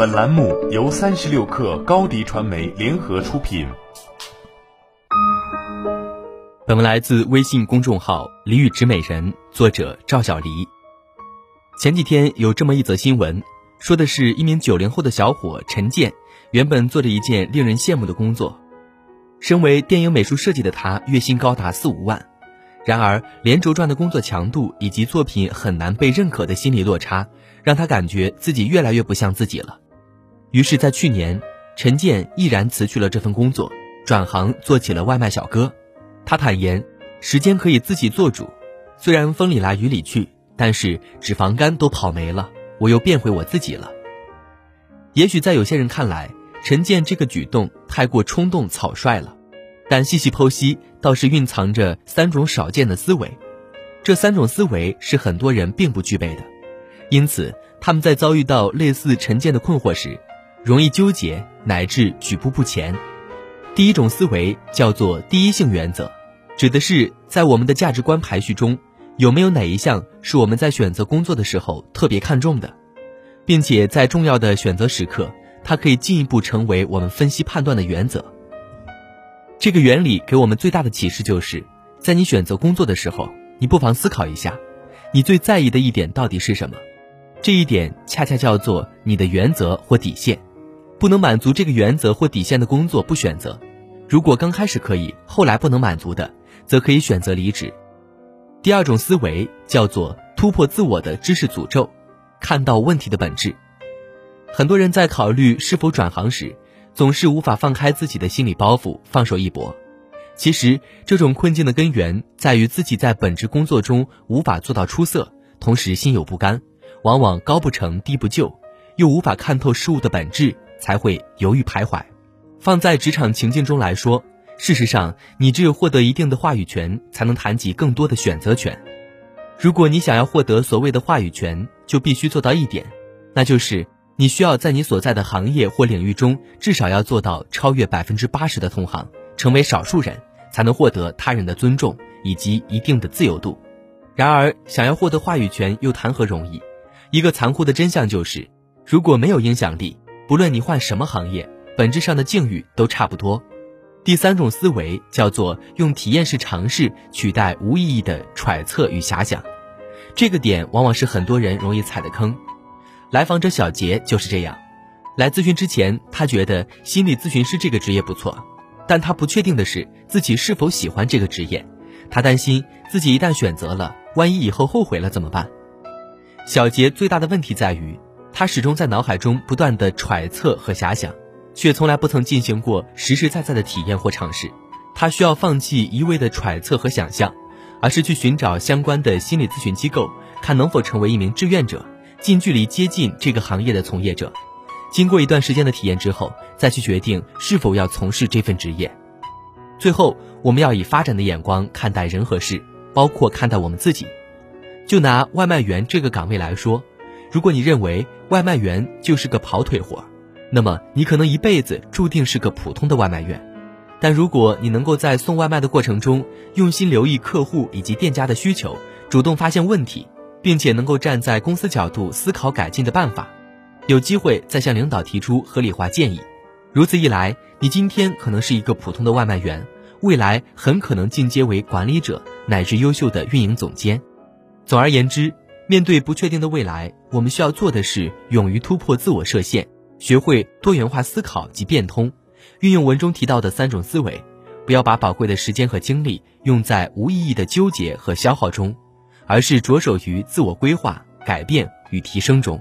本栏目由三十六氪高低传媒联合出品。本文来自微信公众号“李宇植美人”，作者赵小黎。前几天有这么一则新闻，说的是一名九零后的小伙陈建，原本做着一件令人羡慕的工作。身为电影美术设计的他，月薪高达四五万。然而，连轴转的工作强度以及作品很难被认可的心理落差，让他感觉自己越来越不像自己了。于是，在去年，陈建毅然辞去了这份工作，转行做起了外卖小哥。他坦言，时间可以自己做主，虽然风里来雨里去，但是脂肪肝都跑没了，我又变回我自己了。也许在有些人看来，陈建这个举动太过冲动草率了。但细细剖析，倒是蕴藏着三种少见的思维，这三种思维是很多人并不具备的，因此他们在遭遇到类似陈建的困惑时，容易纠结乃至举步不前。第一种思维叫做第一性原则，指的是在我们的价值观排序中，有没有哪一项是我们在选择工作的时候特别看重的，并且在重要的选择时刻，它可以进一步成为我们分析判断的原则。这个原理给我们最大的启示就是，在你选择工作的时候，你不妨思考一下，你最在意的一点到底是什么？这一点恰恰叫做你的原则或底线。不能满足这个原则或底线的工作不选择。如果刚开始可以，后来不能满足的，则可以选择离职。第二种思维叫做突破自我的知识诅咒，看到问题的本质。很多人在考虑是否转行时。总是无法放开自己的心理包袱，放手一搏。其实，这种困境的根源在于自己在本职工作中无法做到出色，同时心有不甘，往往高不成低不就，又无法看透事物的本质，才会犹豫徘徊。放在职场情境中来说，事实上，你只有获得一定的话语权，才能谈及更多的选择权。如果你想要获得所谓的话语权，就必须做到一点，那就是。你需要在你所在的行业或领域中，至少要做到超越百分之八十的同行，成为少数人，才能获得他人的尊重以及一定的自由度。然而，想要获得话语权又谈何容易？一个残酷的真相就是，如果没有影响力，不论你换什么行业，本质上的境遇都差不多。第三种思维叫做用体验式尝试取代无意义的揣测与遐想，这个点往往是很多人容易踩的坑。来访者小杰就是这样，来咨询之前，他觉得心理咨询师这个职业不错，但他不确定的是自己是否喜欢这个职业，他担心自己一旦选择了，万一以后后悔了怎么办？小杰最大的问题在于，他始终在脑海中不断的揣测和遐想，却从来不曾进行过实实在在的体验或尝试。他需要放弃一味的揣测和想象，而是去寻找相关的心理咨询机构，看能否成为一名志愿者。近距离接近这个行业的从业者，经过一段时间的体验之后，再去决定是否要从事这份职业。最后，我们要以发展的眼光看待人和事，包括看待我们自己。就拿外卖员这个岗位来说，如果你认为外卖员就是个跑腿活，那么你可能一辈子注定是个普通的外卖员。但如果你能够在送外卖的过程中，用心留意客户以及店家的需求，主动发现问题。并且能够站在公司角度思考改进的办法，有机会再向领导提出合理化建议。如此一来，你今天可能是一个普通的外卖员，未来很可能进阶为管理者乃至优秀的运营总监。总而言之，面对不确定的未来，我们需要做的是勇于突破自我设限，学会多元化思考及变通，运用文中提到的三种思维，不要把宝贵的时间和精力用在无意义的纠结和消耗中。而是着手于自我规划、改变与提升中，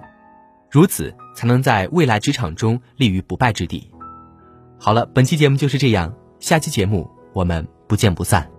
如此才能在未来职场中立于不败之地。好了，本期节目就是这样，下期节目我们不见不散。